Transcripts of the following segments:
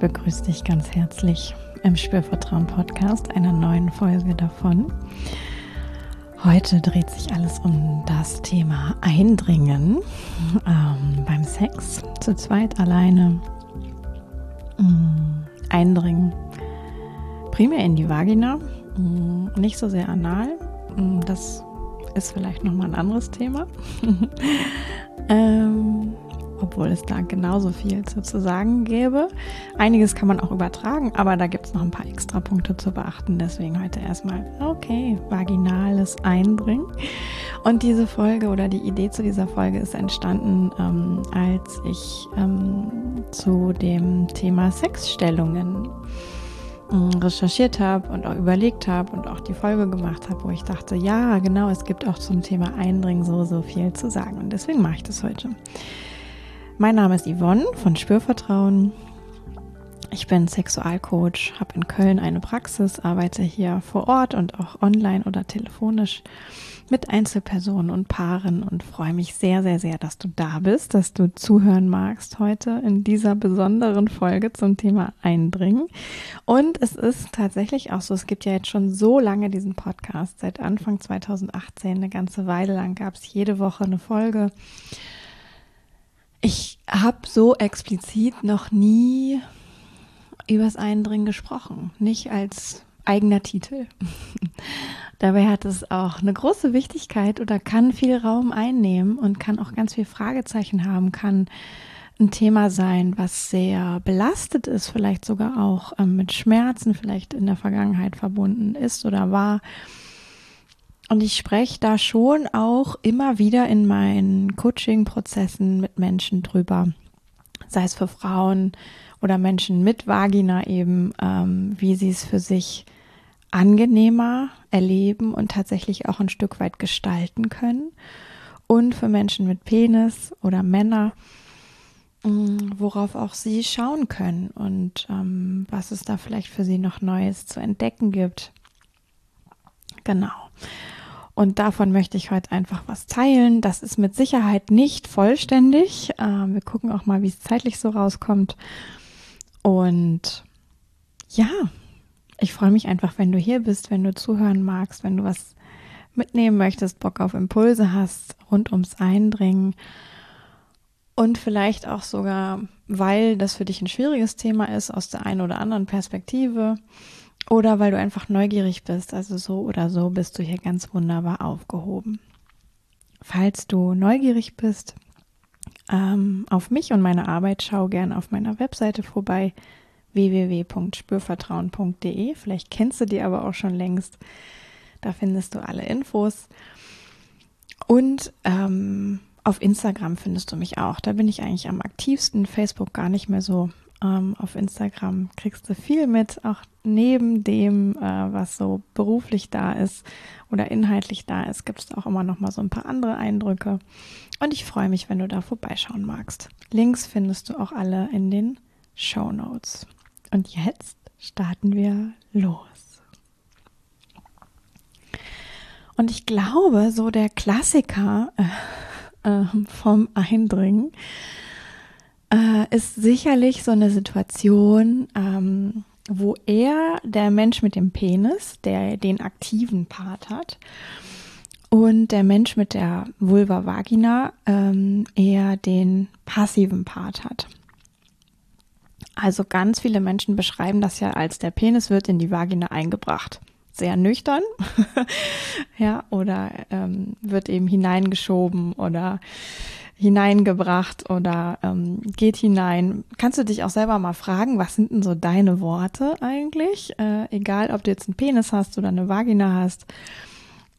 begrüße dich ganz herzlich im Spürvertrauen Podcast, einer neuen Folge davon. Heute dreht sich alles um das Thema Eindringen ähm, beim Sex, zu zweit alleine. Ähm, eindringen primär in die Vagina, äh, nicht so sehr anal. Äh, das ist vielleicht nochmal ein anderes Thema. ähm, obwohl es da genauso viel zu, zu sagen gäbe. Einiges kann man auch übertragen, aber da gibt es noch ein paar extra Punkte zu beachten. Deswegen heute erstmal, okay, vaginales Eindringen. Und diese Folge oder die Idee zu dieser Folge ist entstanden, ähm, als ich ähm, zu dem Thema Sexstellungen ähm, recherchiert habe und auch überlegt habe und auch die Folge gemacht habe, wo ich dachte, ja, genau, es gibt auch zum Thema Eindringen so, so viel zu sagen. Und deswegen mache ich das heute. Mein Name ist Yvonne von Spürvertrauen. Ich bin Sexualcoach, habe in Köln eine Praxis, arbeite hier vor Ort und auch online oder telefonisch mit Einzelpersonen und Paaren und freue mich sehr, sehr, sehr, dass du da bist, dass du zuhören magst heute in dieser besonderen Folge zum Thema Eindringen. Und es ist tatsächlich auch so, es gibt ja jetzt schon so lange diesen Podcast, seit Anfang 2018, eine ganze Weile lang gab es jede Woche eine Folge. Ich habe so explizit noch nie übers Eindringen gesprochen, nicht als eigener Titel. Dabei hat es auch eine große Wichtigkeit oder kann viel Raum einnehmen und kann auch ganz viel Fragezeichen haben, kann ein Thema sein, was sehr belastet ist, vielleicht sogar auch ähm, mit Schmerzen vielleicht in der Vergangenheit verbunden ist oder war und ich spreche da schon auch immer wieder in meinen Coaching-Prozessen mit Menschen drüber, sei es für Frauen oder Menschen mit Vagina eben, ähm, wie sie es für sich angenehmer erleben und tatsächlich auch ein Stück weit gestalten können. Und für Menschen mit Penis oder Männer, mm, worauf auch sie schauen können und ähm, was es da vielleicht für sie noch Neues zu entdecken gibt. Genau. Und davon möchte ich heute einfach was teilen. Das ist mit Sicherheit nicht vollständig. Ähm, wir gucken auch mal, wie es zeitlich so rauskommt. Und ja, ich freue mich einfach, wenn du hier bist, wenn du zuhören magst, wenn du was mitnehmen möchtest, Bock auf Impulse hast rund ums Eindringen. Und vielleicht auch sogar, weil das für dich ein schwieriges Thema ist, aus der einen oder anderen Perspektive oder weil du einfach neugierig bist. Also so oder so bist du hier ganz wunderbar aufgehoben. Falls du neugierig bist ähm, auf mich und meine Arbeit, schau gern auf meiner Webseite vorbei www.spürvertrauen.de. Vielleicht kennst du die aber auch schon längst. Da findest du alle Infos. Und ähm, auf Instagram findest du mich auch. Da bin ich eigentlich am aktivsten. Facebook gar nicht mehr so ähm, auf Instagram kriegst du viel mit, auch neben dem, äh, was so beruflich da ist oder inhaltlich da ist, gibt es auch immer noch mal so ein paar andere Eindrücke. Und ich freue mich, wenn du da vorbeischauen magst. Links findest du auch alle in den Show Notes. Und jetzt starten wir los. Und ich glaube, so der Klassiker äh, äh, vom Eindringen äh, ist sicherlich so eine Situation, ähm, wo er, der Mensch mit dem Penis, der den aktiven Part hat, und der Mensch mit der Vulva Vagina ähm, eher den passiven Part hat. Also ganz viele Menschen beschreiben das ja als der Penis wird in die Vagina eingebracht. Sehr nüchtern, ja, oder ähm, wird eben hineingeschoben oder hineingebracht oder ähm, geht hinein. Kannst du dich auch selber mal fragen, was sind denn so deine Worte eigentlich? Äh, egal, ob du jetzt einen Penis hast oder eine Vagina hast.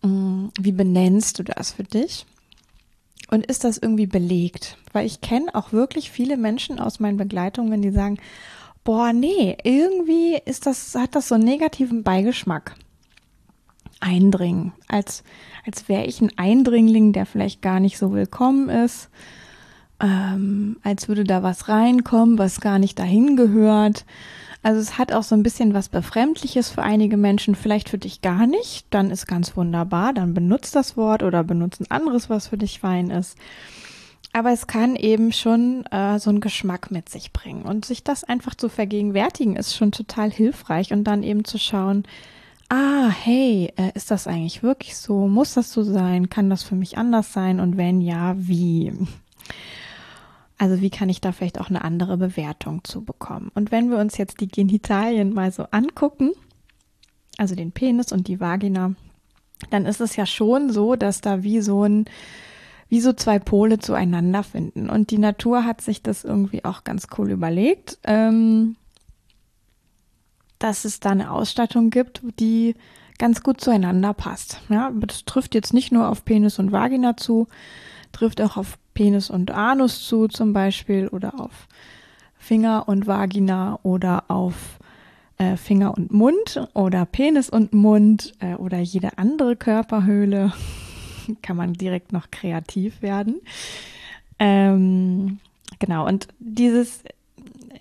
Ähm, wie benennst du das für dich? Und ist das irgendwie belegt? Weil ich kenne auch wirklich viele Menschen aus meinen Begleitungen, die sagen, boah, nee, irgendwie ist das, hat das so einen negativen Beigeschmack. Eindringen, als, als wäre ich ein Eindringling, der vielleicht gar nicht so willkommen ist, ähm, als würde da was reinkommen, was gar nicht dahin gehört. Also es hat auch so ein bisschen was Befremdliches für einige Menschen, vielleicht für dich gar nicht, dann ist ganz wunderbar, dann benutzt das Wort oder benutzt ein anderes, was für dich fein ist. aber es kann eben schon äh, so einen Geschmack mit sich bringen. Und sich das einfach zu vergegenwärtigen, ist schon total hilfreich. Und dann eben zu schauen, ah, hey, äh, ist das eigentlich wirklich so? Muss das so sein? Kann das für mich anders sein? Und wenn ja, wie? Also wie kann ich da vielleicht auch eine andere Bewertung zu bekommen? Und wenn wir uns jetzt die Genitalien mal so angucken, also den Penis und die Vagina, dann ist es ja schon so, dass da wie so ein wie so zwei Pole zueinander finden. Und die Natur hat sich das irgendwie auch ganz cool überlegt, ähm, dass es da eine Ausstattung gibt, die ganz gut zueinander passt. Ja, das trifft jetzt nicht nur auf Penis und Vagina zu, trifft auch auf Penis und Anus zu zum Beispiel oder auf Finger und Vagina oder auf äh, Finger und Mund oder Penis und Mund äh, oder jede andere Körperhöhle. kann man direkt noch kreativ werden. Ähm, genau, und dieses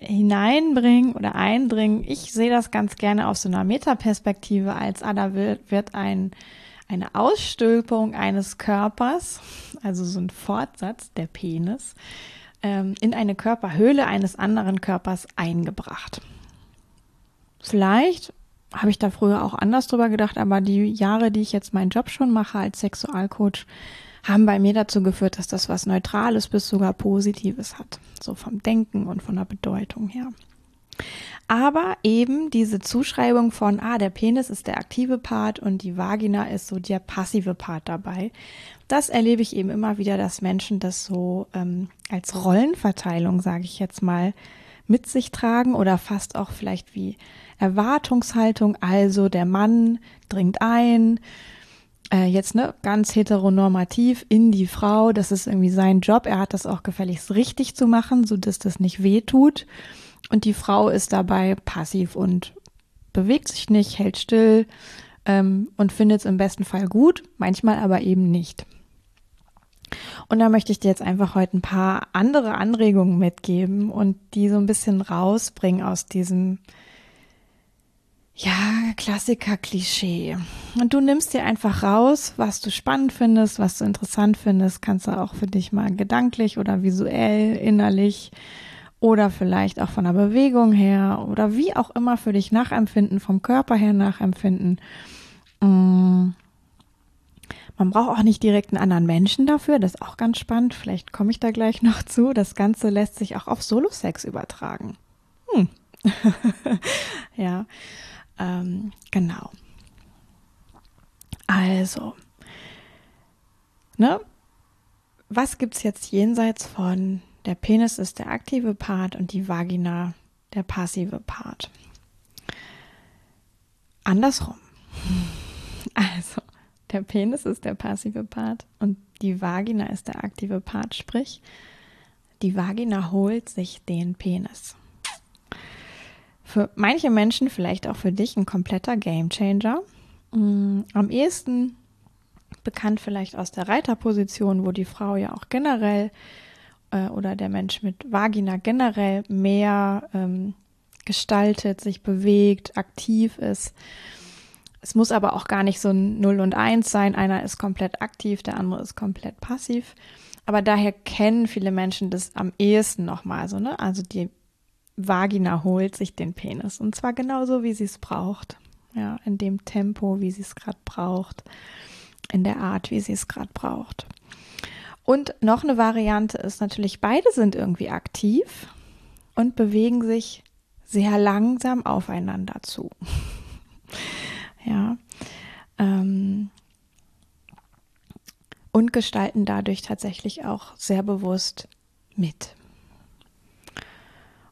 hineinbringen oder eindringen, ich sehe das ganz gerne aus so einer Metaperspektive, als ah, da wird, wird ein, eine Ausstülpung eines Körpers, also so ein Fortsatz, der Penis, ähm, in eine Körperhöhle eines anderen Körpers eingebracht. Vielleicht habe ich da früher auch anders drüber gedacht, aber die Jahre, die ich jetzt meinen Job schon mache als Sexualcoach, haben bei mir dazu geführt, dass das was Neutrales bis sogar Positives hat. So vom Denken und von der Bedeutung her. Aber eben diese Zuschreibung von, ah, der Penis ist der aktive Part und die Vagina ist so der passive Part dabei. Das erlebe ich eben immer wieder, dass Menschen das so ähm, als Rollenverteilung, sage ich jetzt mal, mit sich tragen oder fast auch vielleicht wie Erwartungshaltung. Also der Mann dringt ein, äh, jetzt ne, ganz heteronormativ in die Frau. Das ist irgendwie sein Job. Er hat das auch gefälligst richtig zu machen, so dass das nicht weh tut. Und die Frau ist dabei passiv und bewegt sich nicht, hält still ähm, und findet es im besten Fall gut, manchmal aber eben nicht. Und da möchte ich dir jetzt einfach heute ein paar andere Anregungen mitgeben und die so ein bisschen rausbringen aus diesem ja, Klassiker-Klischee. Und du nimmst dir einfach raus, was du spannend findest, was du interessant findest, kannst du auch für dich mal gedanklich oder visuell, innerlich oder vielleicht auch von der Bewegung her oder wie auch immer für dich nachempfinden, vom Körper her nachempfinden. Mm. Man braucht auch nicht direkt einen anderen Menschen dafür, das ist auch ganz spannend. Vielleicht komme ich da gleich noch zu. Das Ganze lässt sich auch auf Solo-Sex übertragen. Hm. ja. Ähm, genau. Also, ne? Was gibt's jetzt jenseits von der Penis ist der aktive Part und die Vagina der passive Part? Andersrum. Also, der Penis ist der passive Part und die Vagina ist der aktive Part, sprich, die Vagina holt sich den Penis für manche Menschen, vielleicht auch für dich, ein kompletter Gamechanger. Mm, am ehesten bekannt vielleicht aus der Reiterposition, wo die Frau ja auch generell äh, oder der Mensch mit Vagina generell mehr ähm, gestaltet, sich bewegt, aktiv ist. Es muss aber auch gar nicht so ein 0 und 1 sein. Einer ist komplett aktiv, der andere ist komplett passiv. Aber daher kennen viele Menschen das am ehesten nochmal so, ne? Also die Vagina holt sich den Penis. Und zwar genauso, wie sie es braucht. Ja, in dem Tempo, wie sie es gerade braucht. In der Art, wie sie es gerade braucht. Und noch eine Variante ist natürlich, beide sind irgendwie aktiv und bewegen sich sehr langsam aufeinander zu. ja. Ähm, und gestalten dadurch tatsächlich auch sehr bewusst mit.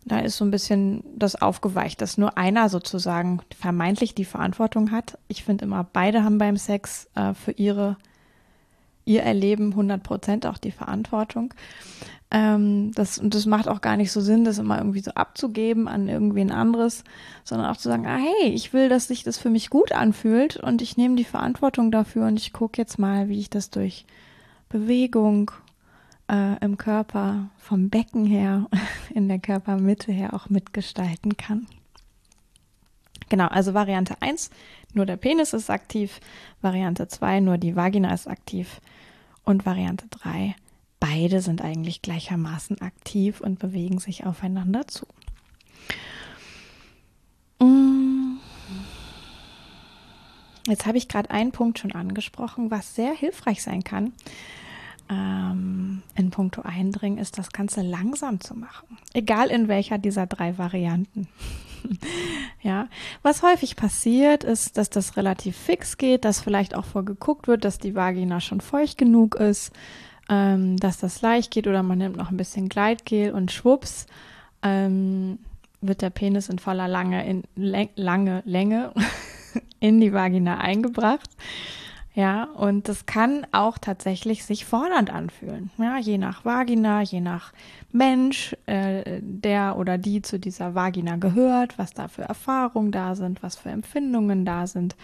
Da ist so ein bisschen das aufgeweicht, dass nur einer sozusagen vermeintlich die Verantwortung hat. Ich finde immer, beide haben beim Sex äh, für ihre, ihr Erleben 100 Prozent auch die Verantwortung. Ähm, das, und das macht auch gar nicht so Sinn, das immer irgendwie so abzugeben an irgendwen anderes, sondern auch zu sagen, ah hey, ich will, dass sich das für mich gut anfühlt und ich nehme die Verantwortung dafür und ich gucke jetzt mal, wie ich das durch Bewegung äh, im Körper vom Becken her, in der Körpermitte her auch mitgestalten kann. Genau, also Variante 1, nur der Penis ist aktiv, Variante 2, nur die Vagina ist aktiv und Variante 3, beide sind eigentlich gleichermaßen aktiv und bewegen sich aufeinander zu. Mm. Jetzt habe ich gerade einen Punkt schon angesprochen, was sehr hilfreich sein kann. Ähm, in puncto Eindringen ist das Ganze langsam zu machen. Egal in welcher dieser drei Varianten. ja, was häufig passiert, ist, dass das relativ fix geht, dass vielleicht auch vorgeguckt wird, dass die Vagina schon feucht genug ist, ähm, dass das leicht geht oder man nimmt noch ein bisschen Gleitgel und schwupps ähm, wird der Penis in voller lange, in, lange Länge in die Vagina eingebracht. Ja, und das kann auch tatsächlich sich fordernd anfühlen. Ja, je nach Vagina, je nach Mensch, äh, der oder die zu dieser Vagina gehört, was da für Erfahrungen da sind, was für Empfindungen da sind.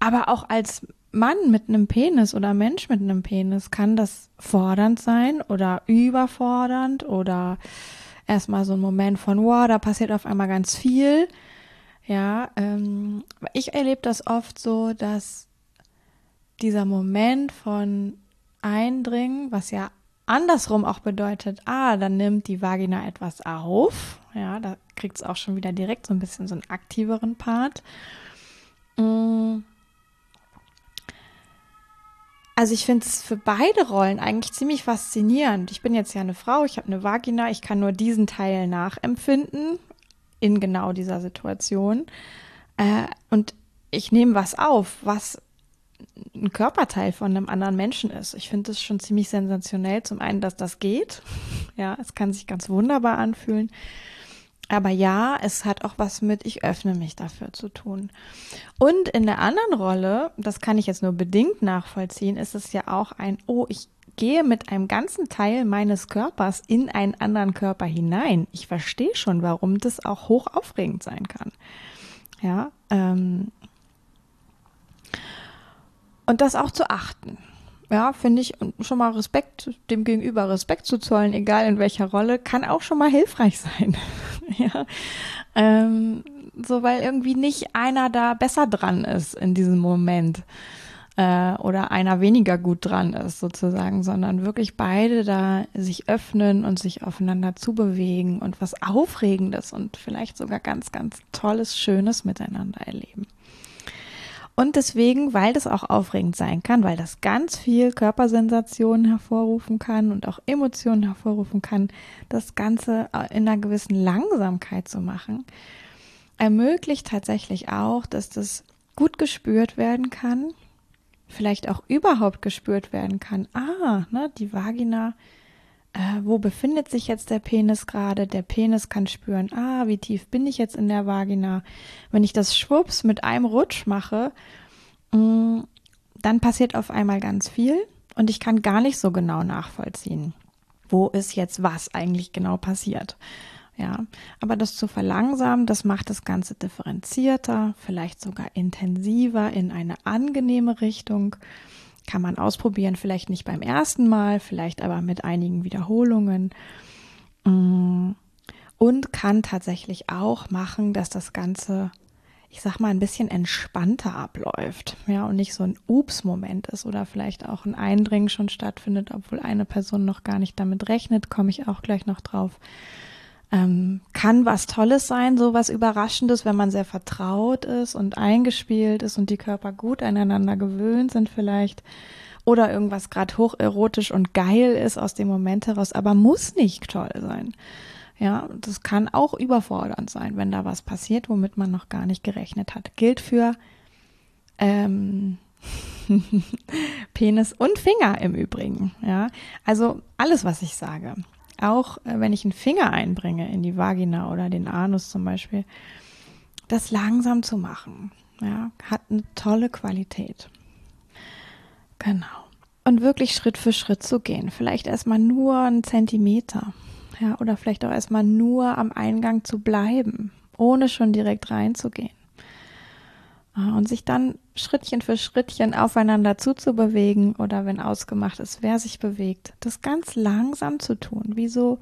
Aber auch als Mann mit einem Penis oder Mensch mit einem Penis kann das fordernd sein oder überfordernd oder erstmal so ein Moment von, wow, da passiert auf einmal ganz viel. Ja, ähm, ich erlebe das oft so, dass dieser Moment von Eindringen, was ja andersrum auch bedeutet, ah, dann nimmt die Vagina etwas auf. Ja, da kriegt es auch schon wieder direkt so ein bisschen so einen aktiveren Part. Mm. Also ich finde es für beide Rollen eigentlich ziemlich faszinierend. Ich bin jetzt ja eine Frau, ich habe eine Vagina, ich kann nur diesen Teil nachempfinden in genau dieser Situation. Äh, und ich nehme was auf, was ein Körperteil von einem anderen Menschen ist. Ich finde es schon ziemlich sensationell. Zum einen, dass das geht. Ja, es kann sich ganz wunderbar anfühlen. Aber ja, es hat auch was mit, ich öffne mich dafür zu tun. Und in der anderen Rolle, das kann ich jetzt nur bedingt nachvollziehen, ist es ja auch ein, oh, ich gehe mit einem ganzen Teil meines Körpers in einen anderen Körper hinein. Ich verstehe schon, warum das auch hoch aufregend sein kann. Ja, ähm, und das auch zu achten. Ja, finde ich, schon mal Respekt, dem Gegenüber Respekt zu zollen, egal in welcher Rolle, kann auch schon mal hilfreich sein. ja. Ähm, so, weil irgendwie nicht einer da besser dran ist in diesem Moment äh, oder einer weniger gut dran ist sozusagen, sondern wirklich beide da sich öffnen und sich aufeinander zubewegen und was Aufregendes und vielleicht sogar ganz, ganz Tolles, Schönes miteinander erleben. Und deswegen, weil das auch aufregend sein kann, weil das ganz viel Körpersensationen hervorrufen kann und auch Emotionen hervorrufen kann, das Ganze in einer gewissen Langsamkeit zu machen, ermöglicht tatsächlich auch, dass das gut gespürt werden kann, vielleicht auch überhaupt gespürt werden kann. Ah, ne, die Vagina äh, wo befindet sich jetzt der Penis gerade? Der Penis kann spüren, ah, wie tief bin ich jetzt in der Vagina? Wenn ich das schwupps mit einem Rutsch mache, mh, mm, dann passiert auf einmal ganz viel und ich kann gar nicht so genau nachvollziehen, wo ist jetzt was eigentlich genau passiert. Ja, aber das zu verlangsamen, das macht das Ganze differenzierter, vielleicht sogar intensiver in eine angenehme Richtung. Kann man ausprobieren, vielleicht nicht beim ersten Mal, vielleicht aber mit einigen Wiederholungen. Mm. Und kann tatsächlich auch machen, dass das Ganze, ich sag mal, ein bisschen entspannter abläuft. Ja, und nicht so ein Ups-Moment ist oder vielleicht auch ein Eindringen schon stattfindet, obwohl eine Person noch gar nicht damit rechnet, komme ich auch gleich noch drauf ähm, kann was Tolles sein, so was Überraschendes, wenn man sehr vertraut ist und eingespielt ist und die Körper gut aneinander gewöhnt sind vielleicht. Oder irgendwas gerade hocherotisch und geil ist aus dem Moment heraus, aber muss nicht toll sein. Ja, das kann auch überfordernd sein, wenn da was passiert, womit man noch gar nicht gerechnet hat. Gilt für ähm, Penis und Finger im Übrigen. Ja, also alles, was ich sage auch äh, wenn ich einen Finger einbringe in die Vagina oder den Anus zum Beispiel, das langsam zu machen, ja, hat eine tolle Qualität. Genau. Und wirklich Schritt für Schritt zu gehen. Vielleicht erstmal nur einen Zentimeter. Ja, oder vielleicht auch erstmal nur am Eingang zu bleiben, ohne schon direkt reinzugehen. Und sich dann Schrittchen für Schrittchen aufeinander zuzubewegen oder wenn ausgemacht ist, wer sich bewegt, das ganz langsam zu tun, wie so,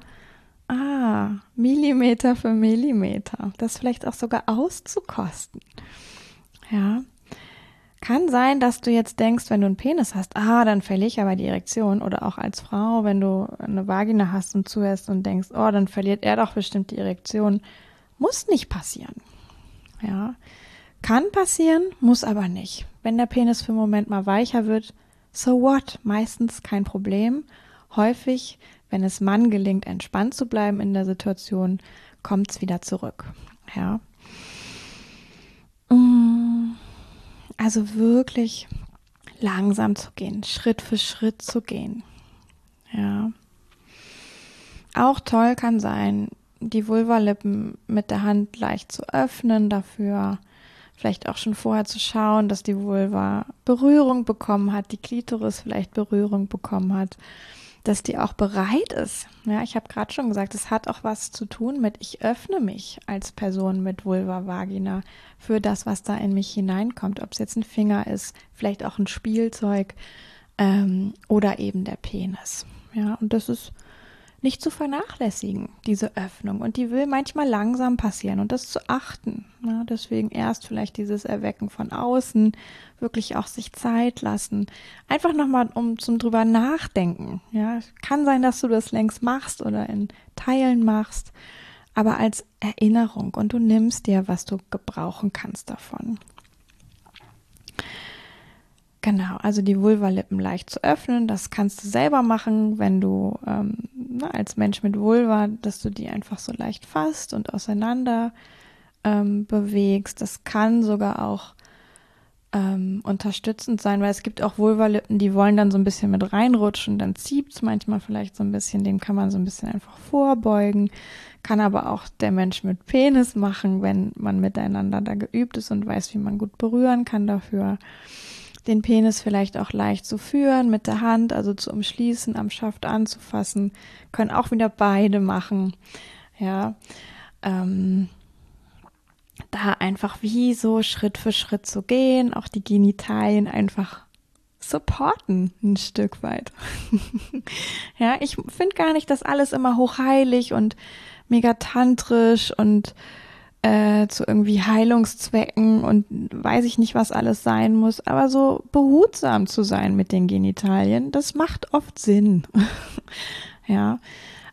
ah, Millimeter für Millimeter, das vielleicht auch sogar auszukosten. Ja, Kann sein, dass du jetzt denkst, wenn du einen Penis hast, ah, dann verliere ich aber die Erektion. Oder auch als Frau, wenn du eine Vagina hast und zuhörst und denkst, oh, dann verliert er doch bestimmt die Erektion. Muss nicht passieren. Ja. Kann passieren, muss aber nicht. Wenn der Penis für einen Moment mal weicher wird, so what? Meistens kein Problem. Häufig, wenn es Mann gelingt, entspannt zu bleiben in der Situation, kommt es wieder zurück. Ja. Mm. Also wirklich langsam zu gehen, Schritt für Schritt zu gehen. Ja. Auch toll kann sein, die Vulvalippen mit der Hand leicht zu öffnen, dafür vielleicht auch schon vorher zu schauen, dass die Vulva Berührung bekommen hat, die Klitoris vielleicht Berührung bekommen hat dass die auch bereit ist. Ja, ich habe gerade schon gesagt, es hat auch was zu tun mit, ich öffne mich als Person mit Vulva, Vagina für das, was da in mich hineinkommt. Ob es jetzt ein Finger ist, vielleicht auch ein Spielzeug ähm, oder eben der Penis. Ja, und das ist nicht zu vernachlässigen, diese Öffnung. Und die will manchmal langsam passieren und das zu achten. Ja, deswegen erst vielleicht dieses Erwecken von außen, wirklich auch sich Zeit lassen. Einfach nochmal um zum drüber nachdenken. Ja, kann sein, dass du das längst machst oder in Teilen machst, aber als Erinnerung und du nimmst dir, was du gebrauchen kannst davon. Genau, also die Vulvalippen leicht zu öffnen, das kannst du selber machen, wenn du ähm, na, als Mensch mit Vulva, dass du die einfach so leicht fasst und auseinander ähm, bewegst. Das kann sogar auch ähm, unterstützend sein, weil es gibt auch Vulvalippen, die wollen dann so ein bisschen mit reinrutschen, dann zieht es manchmal vielleicht so ein bisschen, dem kann man so ein bisschen einfach vorbeugen. Kann aber auch der Mensch mit Penis machen, wenn man miteinander da geübt ist und weiß, wie man gut berühren kann dafür den Penis vielleicht auch leicht zu führen mit der Hand, also zu umschließen, am Schaft anzufassen, können auch wieder beide machen. Ja, ähm, da einfach wie so Schritt für Schritt zu gehen, auch die Genitalien einfach supporten ein Stück weit. ja, ich finde gar nicht, dass alles immer hochheilig und mega tantrisch und äh, zu irgendwie Heilungszwecken und weiß ich nicht, was alles sein muss, aber so behutsam zu sein mit den Genitalien, das macht oft Sinn. ja,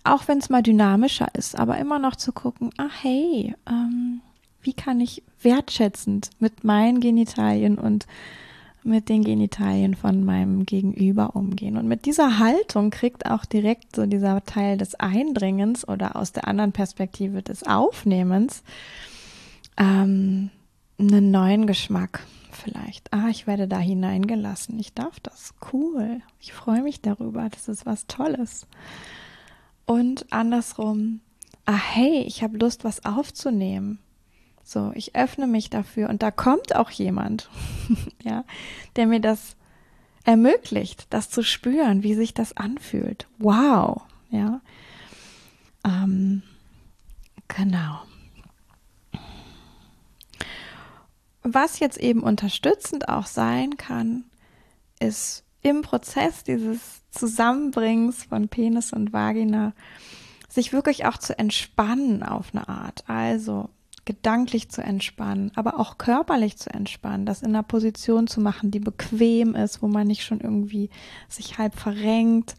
auch wenn es mal dynamischer ist, aber immer noch zu gucken, ah hey, ähm, wie kann ich wertschätzend mit meinen Genitalien und mit den Genitalien von meinem Gegenüber umgehen. Und mit dieser Haltung kriegt auch direkt so dieser Teil des Eindringens oder aus der anderen Perspektive des Aufnehmens ähm, einen neuen Geschmack vielleicht. Ah, ich werde da hineingelassen. Ich darf das. Cool. Ich freue mich darüber. Das ist was Tolles. Und andersrum, ah, hey, ich habe Lust, was aufzunehmen. So, ich öffne mich dafür und da kommt auch jemand, ja, der mir das ermöglicht, das zu spüren, wie sich das anfühlt. Wow, ja. Ähm, genau. Was jetzt eben unterstützend auch sein kann, ist im Prozess dieses Zusammenbringens von Penis und Vagina sich wirklich auch zu entspannen auf eine Art. Also gedanklich zu entspannen, aber auch körperlich zu entspannen, das in einer Position zu machen, die bequem ist, wo man nicht schon irgendwie sich halb verrenkt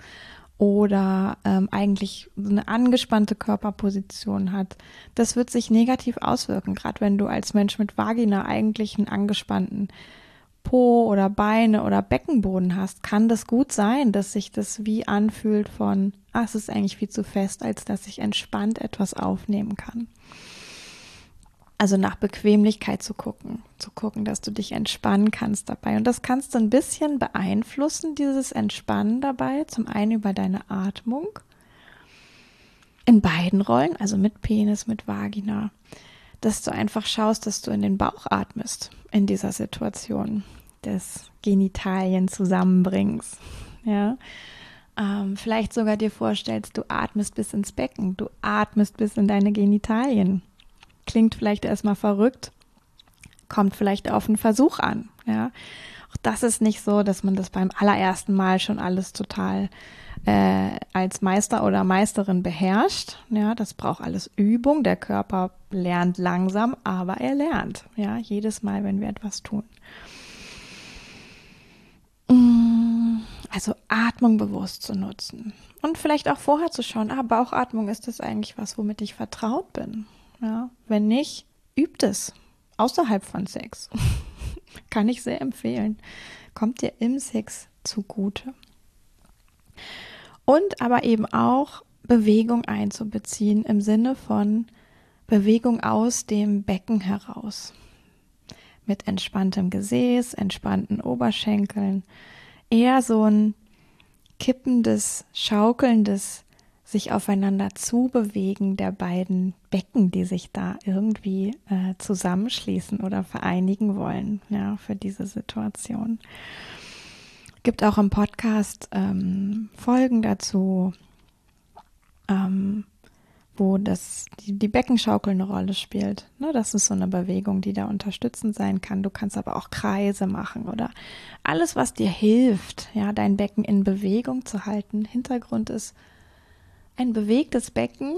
oder ähm, eigentlich eine angespannte Körperposition hat. Das wird sich negativ auswirken, gerade wenn du als Mensch mit Vagina eigentlich einen angespannten Po oder Beine oder Beckenboden hast, kann das gut sein, dass sich das wie anfühlt von, ah, es ist eigentlich viel zu fest, als dass ich entspannt etwas aufnehmen kann. Also nach Bequemlichkeit zu gucken, zu gucken, dass du dich entspannen kannst dabei. Und das kannst du ein bisschen beeinflussen, dieses Entspannen dabei. Zum einen über deine Atmung. In beiden Rollen, also mit Penis, mit Vagina. Dass du einfach schaust, dass du in den Bauch atmest in dieser Situation des Genitalien zusammenbringst. Ja. Ähm, vielleicht sogar dir vorstellst, du atmest bis ins Becken, du atmest bis in deine Genitalien klingt vielleicht erstmal verrückt, kommt vielleicht auf einen Versuch an. Ja, auch das ist nicht so, dass man das beim allerersten Mal schon alles total äh, als Meister oder Meisterin beherrscht. Ja, das braucht alles Übung. Der Körper lernt langsam, aber er lernt. Ja, jedes Mal, wenn wir etwas tun. Also Atmung bewusst zu nutzen. Und vielleicht auch vorher zu schauen, ah, Bauchatmung ist das eigentlich was, womit ich vertraut bin. Ja, wenn nicht, übt es. Außerhalb von Sex. Kann ich sehr empfehlen. Kommt dir im Sex zugute. Und aber eben auch Bewegung einzubeziehen im Sinne von Bewegung aus dem Becken heraus. Mit entspanntem Gesäß, entspannten Oberschenkeln. Eher so ein kippendes, schaukelndes, sich aufeinander zubewegen der beiden Becken, die sich da irgendwie äh, zusammenschließen oder vereinigen wollen, ja, für diese Situation. Gibt auch im Podcast ähm, Folgen dazu, ähm, wo das, die, die Beckenschaukel eine Rolle spielt. Ne, das ist so eine Bewegung, die da unterstützend sein kann. Du kannst aber auch Kreise machen oder alles, was dir hilft, ja, dein Becken in Bewegung zu halten. Hintergrund ist ein bewegtes Becken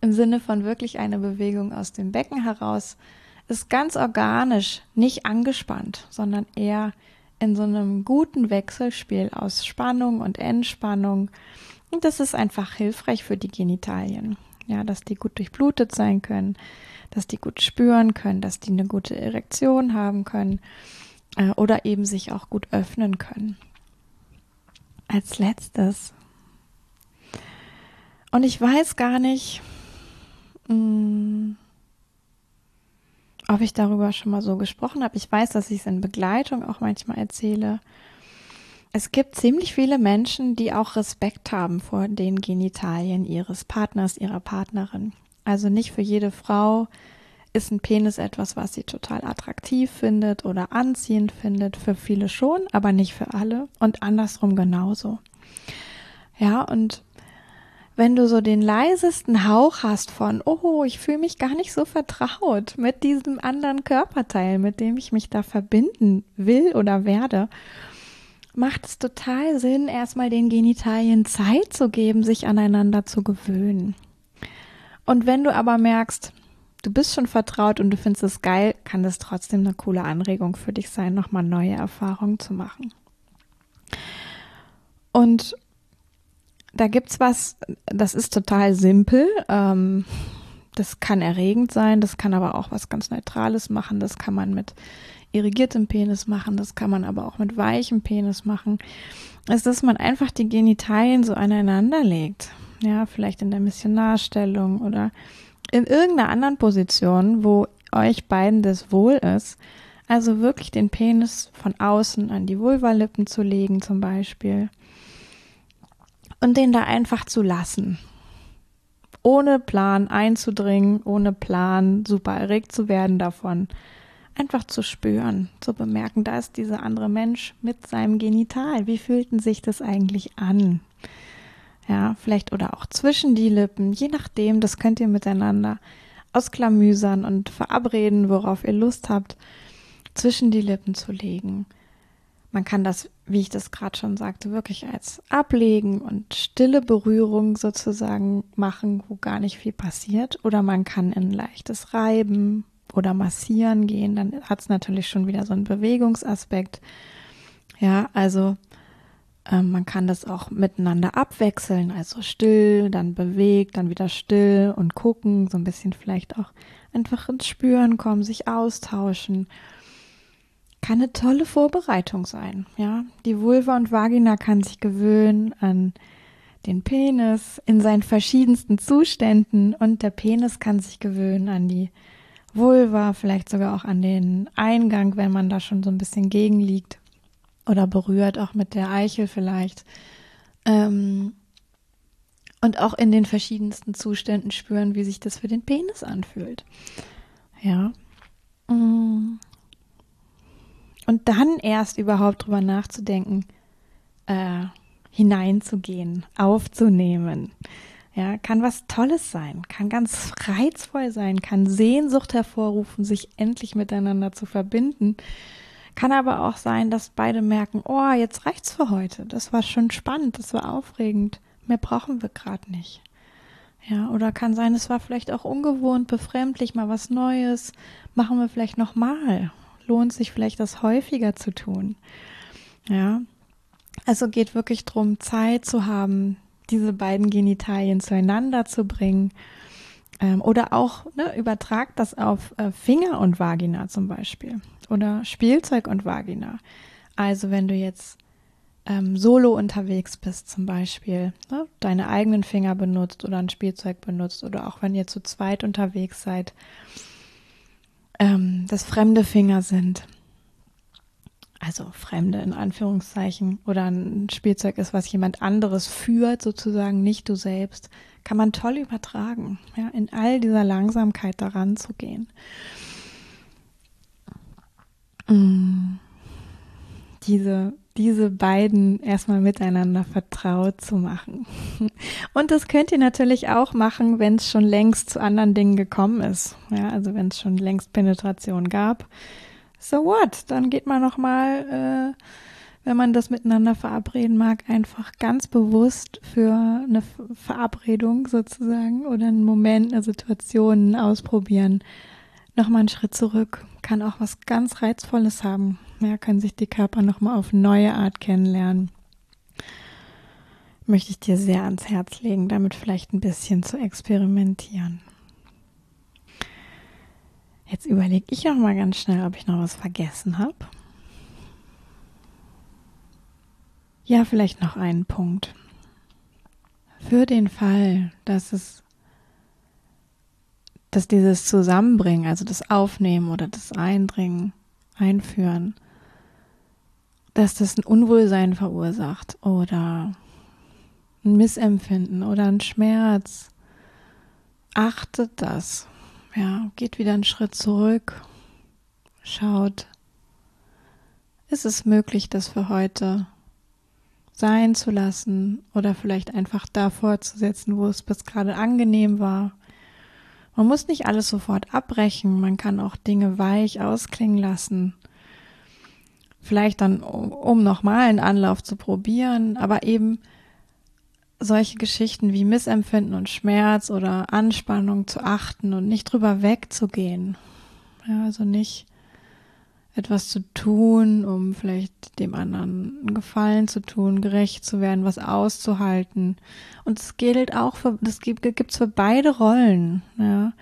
im Sinne von wirklich eine Bewegung aus dem Becken heraus ist ganz organisch, nicht angespannt, sondern eher in so einem guten Wechselspiel aus Spannung und Entspannung und das ist einfach hilfreich für die Genitalien. Ja, dass die gut durchblutet sein können, dass die gut spüren können, dass die eine gute Erektion haben können äh, oder eben sich auch gut öffnen können. Als letztes. Und ich weiß gar nicht, mm, ob ich darüber schon mal so gesprochen habe. Ich weiß, dass ich es in Begleitung auch manchmal erzähle. Es gibt ziemlich viele Menschen, die auch Respekt haben vor den Genitalien ihres Partners, ihrer Partnerin. Also nicht für jede Frau ist ein Penis etwas, was sie total attraktiv findet oder anziehend findet. Für viele schon, aber nicht für alle. Und andersrum genauso. Ja, und wenn du so den leisesten Hauch hast von, oh, ich fühle mich gar nicht so vertraut mit diesem anderen Körperteil, mit dem ich mich da verbinden will oder werde, macht es total Sinn, erstmal den Genitalien Zeit zu geben, sich aneinander zu gewöhnen. Und wenn du aber merkst, du bist schon vertraut und du findest es geil, kann das trotzdem eine coole Anregung für dich sein, nochmal neue Erfahrungen zu machen. Und da gibt's was, das ist total simpel. Ähm, das kann erregend sein, das kann aber auch was ganz Neutrales machen. Das kann man mit irrigiertem Penis machen, das kann man aber auch mit weichem Penis machen, ist, dass man einfach die Genitalien so aneinander legt. Ja, vielleicht in der Missionarstellung oder in irgendeiner anderen Position, wo euch beiden das wohl ist. Also wirklich den Penis von außen an die Vulvalippen zu legen zum Beispiel. Und den da einfach zu lassen. Ohne Plan einzudringen, ohne Plan super erregt zu werden davon einfach zu spüren, zu bemerken, da ist dieser andere Mensch mit seinem Genital. Wie fühlten sich das eigentlich an? Ja, vielleicht oder auch zwischen die Lippen, je nachdem, das könnt ihr miteinander ausklamüsern und verabreden, worauf ihr Lust habt, zwischen die Lippen zu legen. Man kann das, wie ich das gerade schon sagte, wirklich als Ablegen und stille Berührung sozusagen machen, wo gar nicht viel passiert. Oder man kann in leichtes Reiben oder massieren gehen, dann hat es natürlich schon wieder so einen Bewegungsaspekt. Ja, also äh, man kann das auch miteinander abwechseln, also still, dann bewegt, dann wieder still und gucken, so ein bisschen vielleicht auch einfach ins Spüren kommen, sich austauschen. Kann eine tolle Vorbereitung sein, ja. Die Vulva und Vagina kann sich gewöhnen an den Penis in seinen verschiedensten Zuständen und der Penis kann sich gewöhnen an die Vulva, vielleicht sogar auch an den Eingang, wenn man da schon so ein bisschen gegenliegt oder berührt, auch mit der Eichel vielleicht. Ähm, und auch in den verschiedensten Zuständen spüren, wie sich das für den Penis anfühlt. Ja. Und dann erst überhaupt drüber nachzudenken, äh, hineinzugehen, aufzunehmen. Ja, kann was Tolles sein, kann ganz reizvoll sein, kann Sehnsucht hervorrufen, sich endlich miteinander zu verbinden. Kann aber auch sein, dass beide merken, oh, jetzt reicht's für heute. Das war schon spannend, das war aufregend. Mehr brauchen wir gerade nicht. Ja, oder kann sein, es war vielleicht auch ungewohnt, befremdlich, mal was Neues. Machen wir vielleicht nochmal. Lohnt sich vielleicht das häufiger zu tun. Ja. Also geht wirklich darum, Zeit zu haben, diese beiden Genitalien zueinander zu bringen. Ähm, oder auch ne, übertragt das auf äh, Finger und Vagina zum Beispiel. Oder Spielzeug und Vagina. Also wenn du jetzt ähm, solo unterwegs bist zum Beispiel, ne, deine eigenen Finger benutzt oder ein Spielzeug benutzt oder auch wenn ihr zu zweit unterwegs seid, ähm, dass fremde Finger sind. Also fremde in Anführungszeichen oder ein Spielzeug ist, was jemand anderes führt, sozusagen nicht du selbst, kann man toll übertragen, ja, in all dieser Langsamkeit daran zu gehen. Mm. Diese diese beiden erstmal miteinander vertraut zu machen. Und das könnt ihr natürlich auch machen, wenn es schon längst zu anderen Dingen gekommen ist. Ja, also wenn es schon längst Penetration gab. So what? Dann geht man nochmal, äh, wenn man das miteinander verabreden mag, einfach ganz bewusst für eine Verabredung sozusagen oder einen Moment, eine Situation ausprobieren. Nochmal einen Schritt zurück. Kann auch was ganz Reizvolles haben ja, können sich die Körper nochmal auf neue Art kennenlernen. Möchte ich dir sehr ans Herz legen, damit vielleicht ein bisschen zu experimentieren. Jetzt überlege ich noch mal ganz schnell, ob ich noch was vergessen habe. Ja, vielleicht noch einen Punkt. Für den Fall, dass es, dass dieses Zusammenbringen, also das Aufnehmen oder das Eindringen, Einführen, dass das ein Unwohlsein verursacht oder ein Missempfinden oder ein Schmerz. Achtet das. Ja, geht wieder einen Schritt zurück. Schaut, ist es möglich, das für heute sein zu lassen oder vielleicht einfach da fortzusetzen, wo es bis gerade angenehm war. Man muss nicht alles sofort abbrechen, man kann auch Dinge weich ausklingen lassen vielleicht dann, um, nochmal einen Anlauf zu probieren, aber eben solche Geschichten wie Missempfinden und Schmerz oder Anspannung zu achten und nicht drüber wegzugehen. Ja, also nicht etwas zu tun, um vielleicht dem anderen einen Gefallen zu tun, gerecht zu werden, was auszuhalten. Und es gilt auch für, das gibt es für beide Rollen. Ja.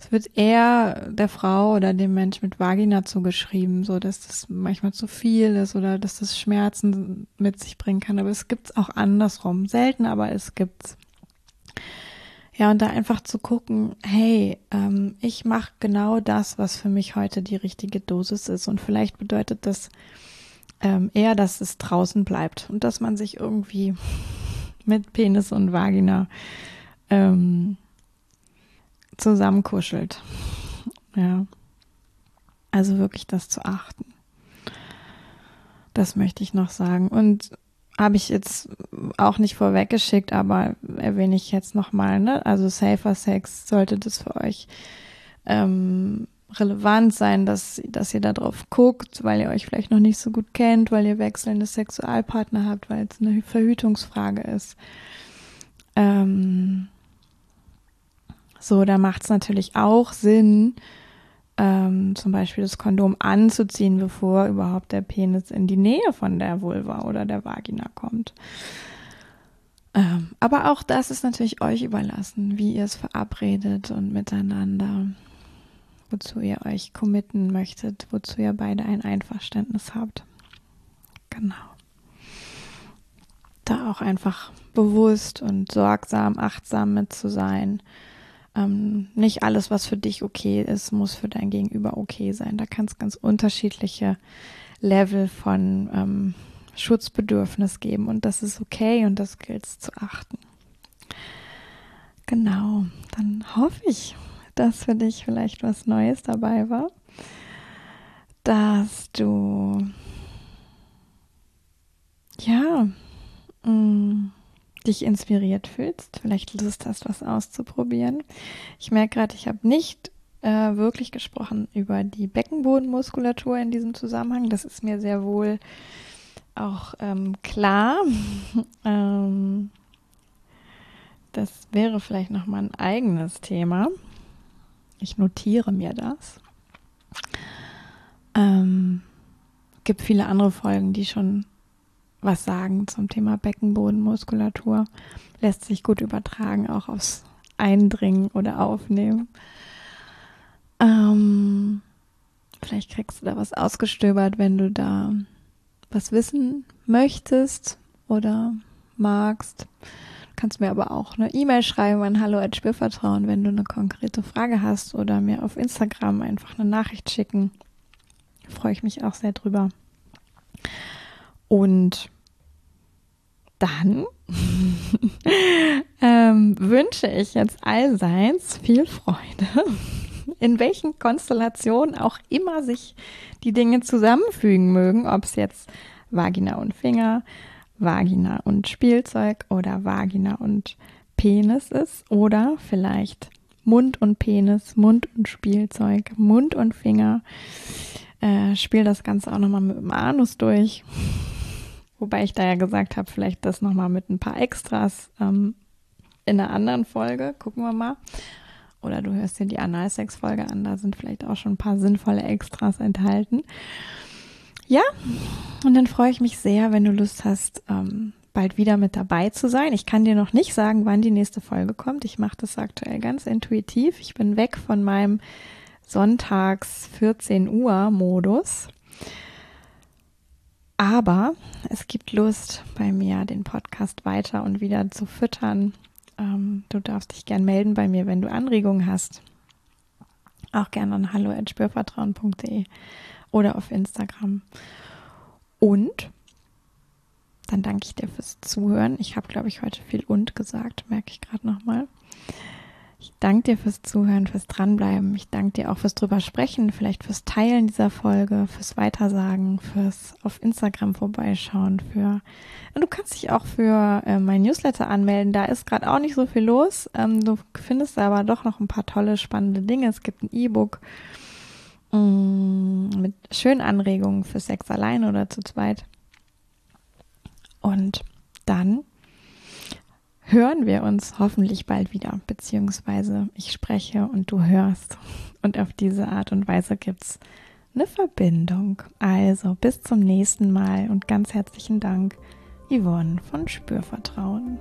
Es wird eher der Frau oder dem Mensch mit Vagina zugeschrieben, so dass das manchmal zu viel ist oder dass das Schmerzen mit sich bringen kann. Aber es gibt es auch andersrum. Selten, aber es gibt's. Ja, und da einfach zu gucken, hey, ähm, ich mache genau das, was für mich heute die richtige Dosis ist. Und vielleicht bedeutet das ähm, eher, dass es draußen bleibt und dass man sich irgendwie mit Penis und Vagina ähm, zusammenkuschelt. Ja. Also wirklich das zu achten. Das möchte ich noch sagen. Und habe ich jetzt auch nicht vorweggeschickt, aber erwähne ich jetzt nochmal, ne? Also Safer Sex sollte das für euch ähm, relevant sein, dass, dass ihr da drauf guckt, weil ihr euch vielleicht noch nicht so gut kennt, weil ihr wechselnde Sexualpartner habt, weil es eine Verhütungsfrage ist. Ähm, so, da macht es natürlich auch Sinn, ähm, zum Beispiel das Kondom anzuziehen, bevor überhaupt der Penis in die Nähe von der Vulva oder der Vagina kommt. Ähm, aber auch das ist natürlich euch überlassen, wie ihr es verabredet und miteinander, wozu ihr euch committen möchtet, wozu ihr beide ein Einverständnis habt. Genau. Da auch einfach bewusst und sorgsam, achtsam mit zu sein ähm, nicht alles, was für dich okay ist, muss für dein Gegenüber okay sein. Da kann es ganz unterschiedliche Level von ähm, Schutzbedürfnis geben und das ist okay und das gilt es zu achten. Genau, dann hoffe ich, dass für dich vielleicht was Neues dabei war, dass du ja mh, mm, dich inspiriert fühlst, vielleicht Lust hast, was auszuprobieren. Ich merke gerade, ich habe nicht äh, wirklich gesprochen über die Beckenbodenmuskulatur in diesem Zusammenhang. Das ist mir sehr wohl auch ähm, klar. ähm, das wäre vielleicht noch mal ein eigenes Thema. Ich notiere mir das. Ähm, gibt viele andere Folgen, die schon was sagen zum Thema Beckenbodenmuskulatur. Lässt sich gut übertragen, auch aufs Eindringen oder Aufnehmen. Ähm, vielleicht kriegst du da was ausgestöbert, wenn du da was wissen möchtest oder magst. Kannst mir aber auch eine E-Mail schreiben an hallo at Spürvertrauen, wenn du eine konkrete Frage hast oder mir auf Instagram einfach eine Nachricht schicken. Freue ich mich auch sehr drüber. Und dann ähm, wünsche ich jetzt allseits viel Freude, in welchen Konstellationen auch immer sich die Dinge zusammenfügen mögen, ob es jetzt Vagina und Finger, Vagina und Spielzeug oder Vagina und Penis ist oder vielleicht Mund und Penis, Mund und Spielzeug, Mund und Finger. Äh, spiel das Ganze auch nochmal mit dem Anus durch. Wobei ich da ja gesagt habe, vielleicht das nochmal mit ein paar Extras ähm, in einer anderen Folge. Gucken wir mal. Oder du hörst dir die Analsex-Folge an, da sind vielleicht auch schon ein paar sinnvolle Extras enthalten. Ja, und dann freue ich mich sehr, wenn du Lust hast, ähm, bald wieder mit dabei zu sein. Ich kann dir noch nicht sagen, wann die nächste Folge kommt. Ich mache das aktuell ganz intuitiv. Ich bin weg von meinem Sonntags 14 Uhr Modus. Aber es gibt Lust bei mir, den Podcast weiter und wieder zu füttern. Ähm, du darfst dich gern melden bei mir, wenn du Anregungen hast. Auch gerne an hallo.spürvertrauen.de oder auf Instagram. Und dann danke ich dir fürs Zuhören. Ich habe, glaube ich, heute viel und gesagt, merke ich gerade nochmal. Ich danke dir fürs Zuhören, fürs Dranbleiben. Ich danke dir auch fürs drüber sprechen, vielleicht fürs Teilen dieser Folge, fürs Weitersagen, fürs auf Instagram vorbeischauen, für und du kannst dich auch für äh, mein Newsletter anmelden. Da ist gerade auch nicht so viel los. Ähm, du findest aber doch noch ein paar tolle, spannende Dinge. Es gibt ein E-Book mm, mit schönen Anregungen für Sex allein oder zu zweit. Und dann hören wir uns hoffentlich bald wieder, beziehungsweise ich spreche und du hörst. Und auf diese Art und Weise gibt es eine Verbindung. Also bis zum nächsten Mal und ganz herzlichen Dank, Yvonne von Spürvertrauen.